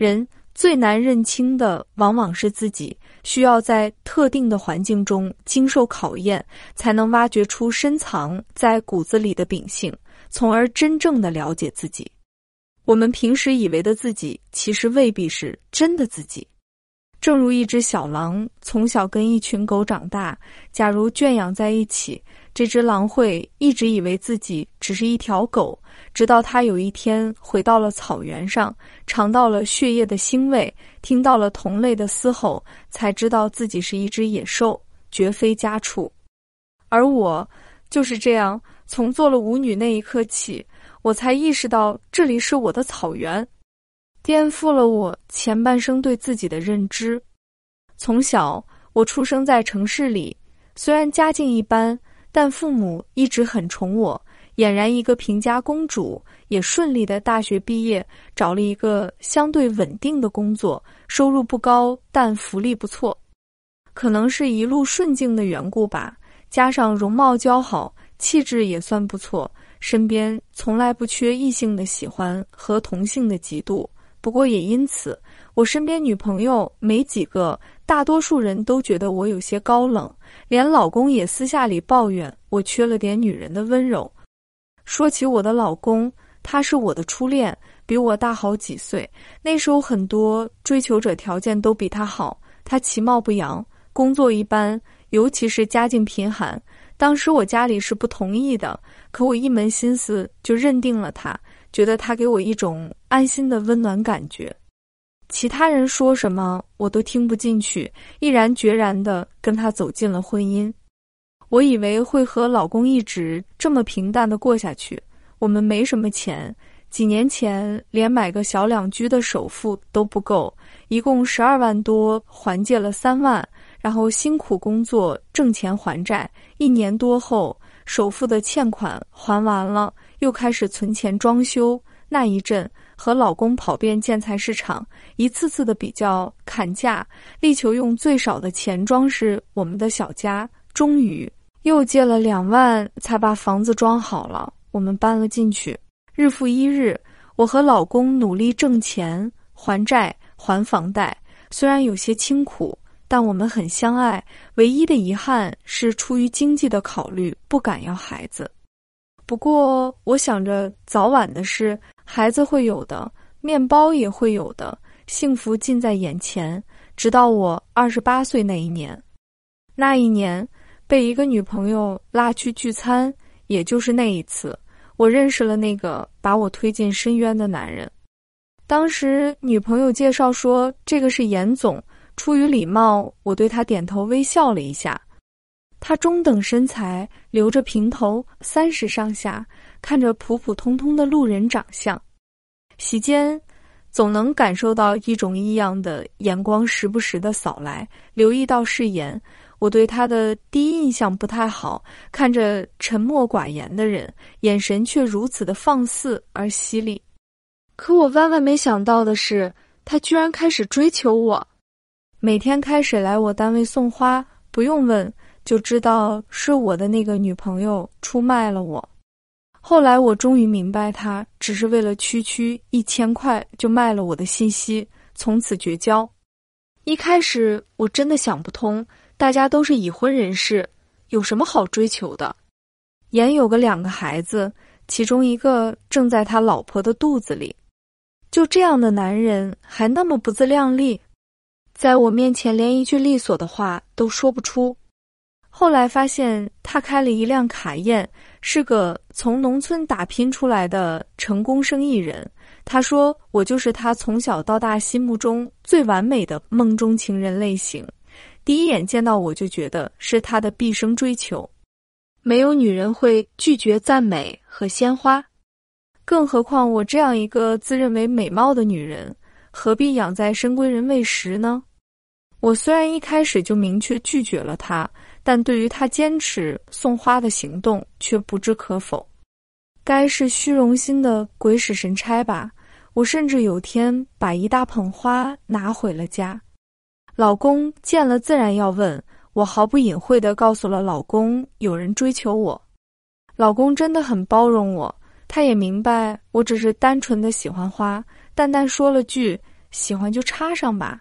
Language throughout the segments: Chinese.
人最难认清的往往是自己，需要在特定的环境中经受考验，才能挖掘出深藏在骨子里的秉性，从而真正的了解自己。我们平时以为的自己，其实未必是真的自己。正如一只小狼从小跟一群狗长大，假如圈养在一起，这只狼会一直以为自己只是一条狗，直到它有一天回到了草原上，尝到了血液的腥味，听到了同类的嘶吼，才知道自己是一只野兽，绝非家畜。而我就是这样，从做了舞女那一刻起，我才意识到这里是我的草原。颠覆了我前半生对自己的认知。从小，我出生在城市里，虽然家境一般，但父母一直很宠我，俨然一个平家公主。也顺利的大学毕业，找了一个相对稳定的工作，收入不高，但福利不错。可能是一路顺境的缘故吧，加上容貌姣好，气质也算不错，身边从来不缺异性的喜欢和同性的嫉妒。不过也因此，我身边女朋友没几个，大多数人都觉得我有些高冷，连老公也私下里抱怨我缺了点女人的温柔。说起我的老公，他是我的初恋，比我大好几岁。那时候很多追求者条件都比他好，他其貌不扬，工作一般，尤其是家境贫寒。当时我家里是不同意的，可我一门心思就认定了他。觉得他给我一种安心的温暖感觉，其他人说什么我都听不进去，毅然决然的跟他走进了婚姻。我以为会和老公一直这么平淡的过下去。我们没什么钱，几年前连买个小两居的首付都不够，一共十二万多，还借了三万，然后辛苦工作挣钱还债。一年多后，首付的欠款还完了。又开始存钱装修，那一阵和老公跑遍建材市场，一次次的比较砍价，力求用最少的钱装饰我们的小家。终于又借了两万，才把房子装好了。我们搬了进去，日复一日，我和老公努力挣钱还债还房贷，虽然有些清苦，但我们很相爱。唯一的遗憾是出于经济的考虑，不敢要孩子。不过，我想着早晚的事，孩子会有的，面包也会有的，幸福近在眼前。直到我二十八岁那一年，那一年被一个女朋友拉去聚餐，也就是那一次，我认识了那个把我推进深渊的男人。当时女朋友介绍说，这个是严总。出于礼貌，我对他点头微笑了一下。他中等身材，留着平头，三十上下，看着普普通通的路人长相。席间，总能感受到一种异样的眼光，时不时的扫来。留意到誓言，我对他的第一印象不太好。看着沉默寡言的人，眼神却如此的放肆而犀利。可我万万没想到的是，他居然开始追求我，每天开始来我单位送花，不用问。就知道是我的那个女朋友出卖了我。后来我终于明白，他只是为了区区一千块就卖了我的信息，从此绝交。一开始我真的想不通，大家都是已婚人士，有什么好追求的？言有个两个孩子，其中一个正在他老婆的肚子里。就这样的男人还那么不自量力，在我面前连一句利索的话都说不出。后来发现他开了一辆卡宴，是个从农村打拼出来的成功生意人。他说：“我就是他从小到大心目中最完美的梦中情人类型。第一眼见到我就觉得是他的毕生追求。没有女人会拒绝赞美和鲜花，更何况我这样一个自认为美貌的女人，何必养在深闺人未识呢？我虽然一开始就明确拒绝了他。”但对于他坚持送花的行动却不置可否，该是虚荣心的鬼使神差吧。我甚至有天把一大捧花拿回了家，老公见了自然要问我，毫不隐晦地告诉了老公有人追求我。老公真的很包容我，他也明白我只是单纯的喜欢花，淡淡说了句喜欢就插上吧。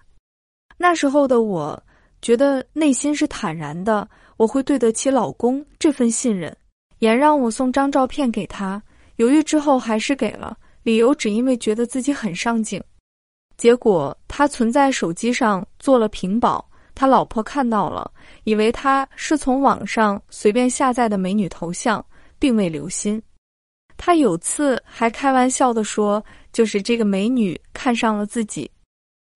那时候的我，觉得内心是坦然的，我会对得起老公这份信任。严让我送张照片给他，犹豫之后还是给了，理由只因为觉得自己很上镜。结果他存在手机上做了屏保，他老婆看到了，以为他是从网上随便下载的美女头像，并未留心。他有次还开玩笑的说：“就是这个美女看上了自己。”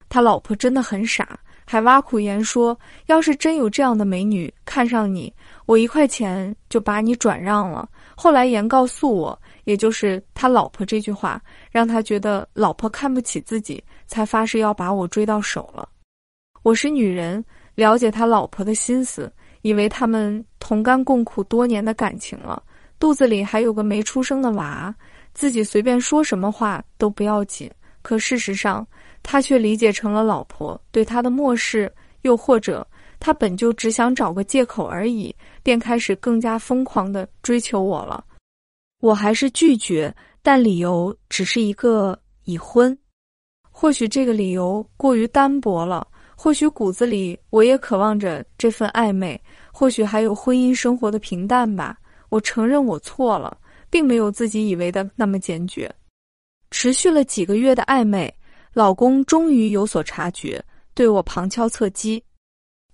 他老婆真的很傻，还挖苦言说：“要是真有这样的美女看上你，我一块钱就把你转让了。”后来言告诉我，也就是他老婆这句话，让他觉得老婆看不起自己，才发誓要把我追到手了。我是女人，了解他老婆的心思，以为他们同甘共苦多年的感情了。肚子里还有个没出生的娃，自己随便说什么话都不要紧。可事实上，他却理解成了老婆对他的漠视，又或者他本就只想找个借口而已，便开始更加疯狂的追求我了。我还是拒绝，但理由只是一个已婚。或许这个理由过于单薄了，或许骨子里我也渴望着这份暧昧，或许还有婚姻生活的平淡吧。我承认我错了，并没有自己以为的那么坚决。持续了几个月的暧昧，老公终于有所察觉，对我旁敲侧击。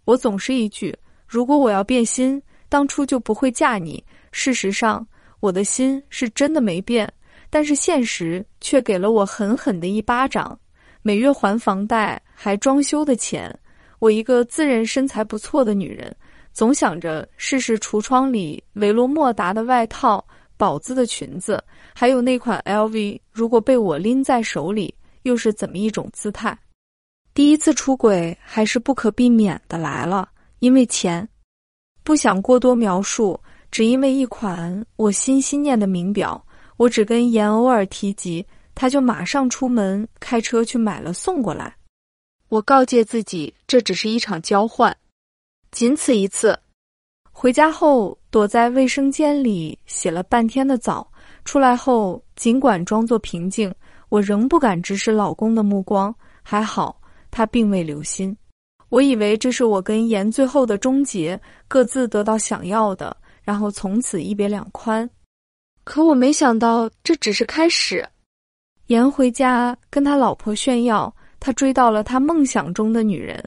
我总是一句：“如果我要变心，当初就不会嫁你。”事实上，我的心是真的没变，但是现实却给了我狠狠的一巴掌。每月还房贷还装修的钱，我一个自认身材不错的女人。总想着试试橱窗里维罗莫达的外套、宝姿的裙子，还有那款 LV，如果被我拎在手里，又是怎么一种姿态？第一次出轨还是不可避免的来了，因为钱。不想过多描述，只因为一款我心心念的名表，我只跟严偶尔提及，他就马上出门开车去买了送过来。我告诫自己，这只是一场交换。仅此一次，回家后躲在卫生间里洗了半天的澡，出来后尽管装作平静，我仍不敢直视老公的目光。还好他并未留心，我以为这是我跟严最后的终结，各自得到想要的，然后从此一别两宽。可我没想到这只是开始。严回家跟他老婆炫耀，他追到了他梦想中的女人。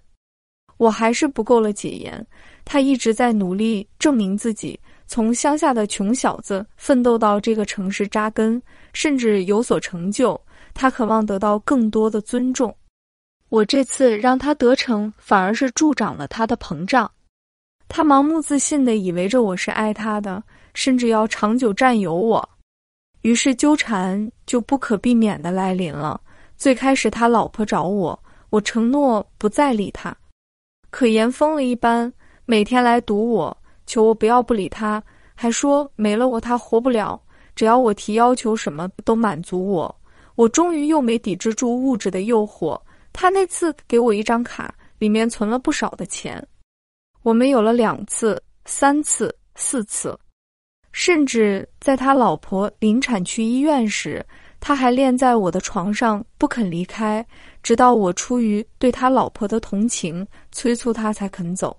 我还是不够了解言，他一直在努力证明自己，从乡下的穷小子奋斗到这个城市扎根，甚至有所成就。他渴望得到更多的尊重。我这次让他得逞，反而是助长了他的膨胀。他盲目自信的以为着我是爱他的，甚至要长久占有我。于是纠缠就不可避免的来临了。最开始他老婆找我，我承诺不再理他。可言疯了一般，每天来堵我，求我不要不理他，还说没了我他活不了，只要我提要求什么都满足我。我终于又没抵制住物质的诱惑，他那次给我一张卡，里面存了不少的钱。我们有了两次、三次、四次，甚至在他老婆临产去医院时。他还恋在我的床上不肯离开，直到我出于对他老婆的同情催促他才肯走。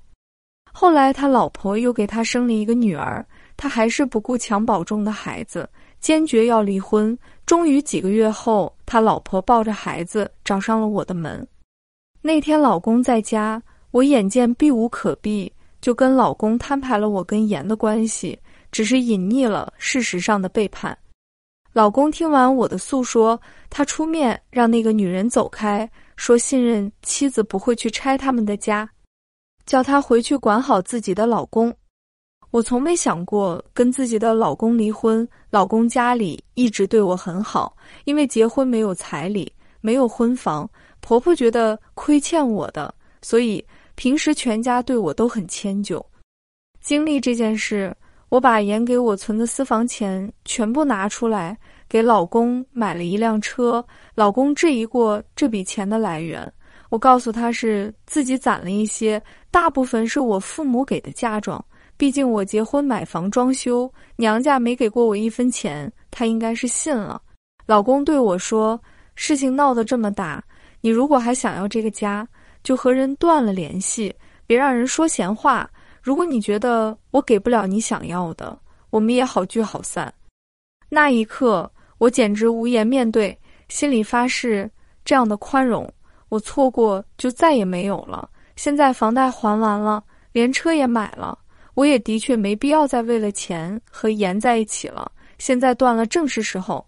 后来他老婆又给他生了一个女儿，他还是不顾襁褓中的孩子，坚决要离婚。终于几个月后，他老婆抱着孩子找上了我的门。那天老公在家，我眼见避无可避，就跟老公摊牌了我跟严的关系，只是隐匿了事实上的背叛。老公听完我的诉说，他出面让那个女人走开，说信任妻子不会去拆他们的家，叫他回去管好自己的老公。我从没想过跟自己的老公离婚，老公家里一直对我很好，因为结婚没有彩礼，没有婚房，婆婆觉得亏欠我的，所以平时全家对我都很迁就。经历这件事。我把严给我存的私房钱全部拿出来，给老公买了一辆车。老公质疑过这笔钱的来源，我告诉他是自己攒了一些，大部分是我父母给的嫁妆。毕竟我结婚、买房、装修，娘家没给过我一分钱，他应该是信了。老公对我说：“事情闹得这么大，你如果还想要这个家，就和人断了联系，别让人说闲话。如果你觉得我给不了你想要的，我们也好聚好散。那一刻，我简直无言面对，心里发誓：这样的宽容，我错过就再也没有了。现在房贷还完了，连车也买了，我也的确没必要再为了钱和盐在一起了。现在断了，正是时候。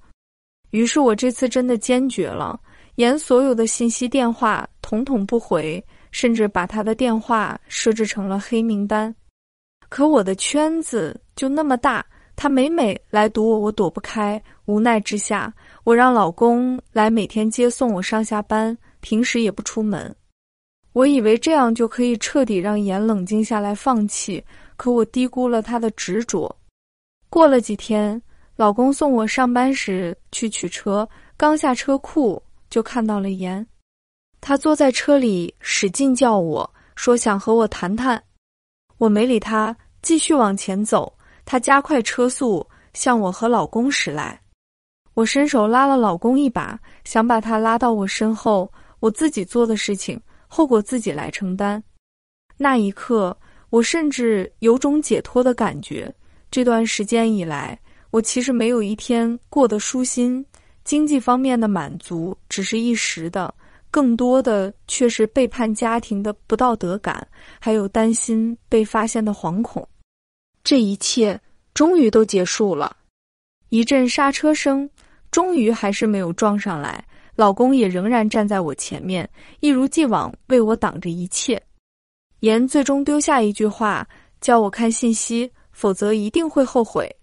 于是我这次真的坚决了，盐所有的信息、电话统统不回。甚至把他的电话设置成了黑名单，可我的圈子就那么大，他每每来堵我，我躲不开。无奈之下，我让老公来每天接送我上下班，平时也不出门。我以为这样就可以彻底让严冷静下来，放弃。可我低估了他的执着。过了几天，老公送我上班时去取车，刚下车库就看到了严。他坐在车里，使劲叫我说想和我谈谈，我没理他，继续往前走。他加快车速向我和老公驶来，我伸手拉了老公一把，想把他拉到我身后。我自己做的事情，后果自己来承担。那一刻，我甚至有种解脱的感觉。这段时间以来，我其实没有一天过得舒心，经济方面的满足只是一时的。更多的却是背叛家庭的不道德感，还有担心被发现的惶恐。这一切终于都结束了，一阵刹车声，终于还是没有撞上来。老公也仍然站在我前面，一如既往为我挡着一切。言最终丢下一句话，叫我看信息，否则一定会后悔。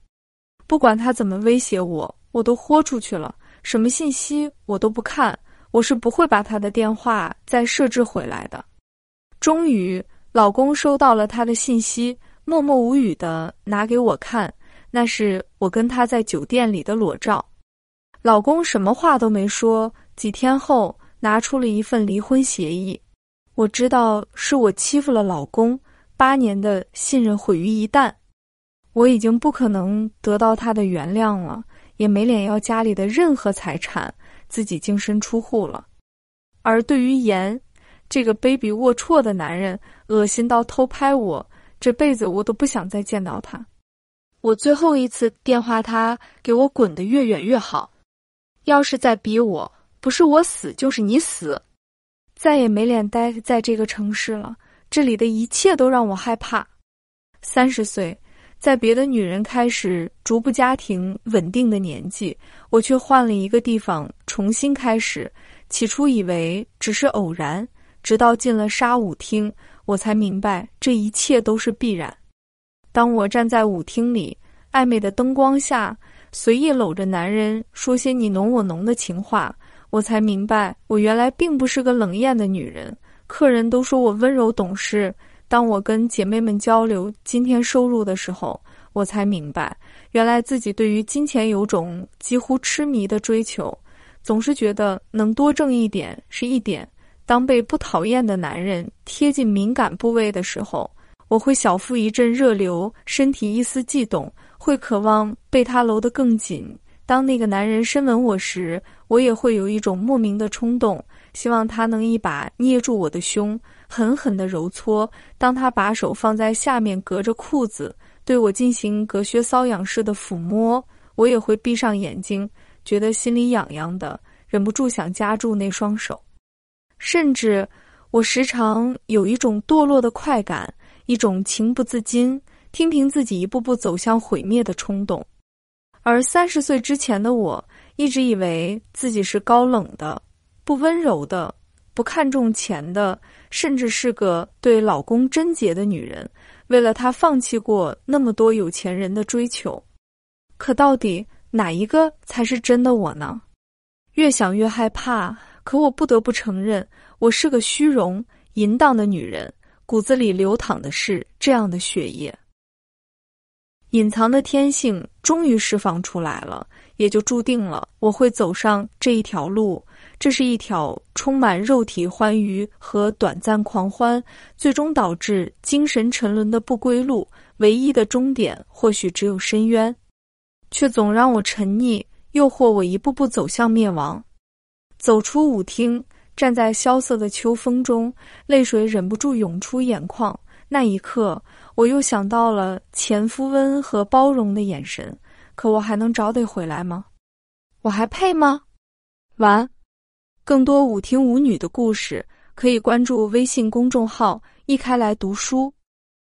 不管他怎么威胁我，我都豁出去了，什么信息我都不看。我是不会把他的电话再设置回来的。终于，老公收到了他的信息，默默无语的拿给我看，那是我跟他在酒店里的裸照。老公什么话都没说，几天后拿出了一份离婚协议。我知道是我欺负了老公，八年的信任毁于一旦。我已经不可能得到他的原谅了，也没脸要家里的任何财产。自己净身出户了，而对于严这个卑鄙龌龊的男人，恶心到偷拍我，这辈子我都不想再见到他。我最后一次电话他，给我滚得越远越好。要是再逼我，不是我死就是你死，再也没脸待在这个城市了。这里的一切都让我害怕。三十岁。在别的女人开始逐步家庭稳定的年纪，我却换了一个地方重新开始。起初以为只是偶然，直到进了沙舞厅，我才明白这一切都是必然。当我站在舞厅里，暧昧的灯光下，随意搂着男人说些你侬我侬的情话，我才明白我原来并不是个冷艳的女人。客人都说我温柔懂事。当我跟姐妹们交流今天收入的时候，我才明白，原来自己对于金钱有种几乎痴迷的追求，总是觉得能多挣一点是一点。当被不讨厌的男人贴近敏感部位的时候，我会小腹一阵热流，身体一丝悸动，会渴望被他搂得更紧。当那个男人深吻我时，我也会有一种莫名的冲动，希望他能一把捏住我的胸。狠狠地揉搓，当他把手放在下面，隔着裤子对我进行隔靴搔痒式的抚摸，我也会闭上眼睛，觉得心里痒痒的，忍不住想夹住那双手。甚至，我时常有一种堕落的快感，一种情不自禁听凭自己一步步走向毁灭的冲动。而三十岁之前的我，一直以为自己是高冷的，不温柔的。不看重钱的，甚至是个对老公贞洁的女人，为了他放弃过那么多有钱人的追求。可到底哪一个才是真的我呢？越想越害怕。可我不得不承认，我是个虚荣、淫荡的女人，骨子里流淌的是这样的血液。隐藏的天性终于释放出来了，也就注定了我会走上这一条路。这是一条充满肉体欢愉和短暂狂欢，最终导致精神沉沦的不归路。唯一的终点或许只有深渊，却总让我沉溺，诱惑我一步步走向灭亡。走出舞厅，站在萧瑟的秋风中，泪水忍不住涌出眼眶。那一刻，我又想到了前夫温和包容的眼神。可我还能找得回来吗？我还配吗？完。更多舞厅舞女的故事，可以关注微信公众号“一开来读书”。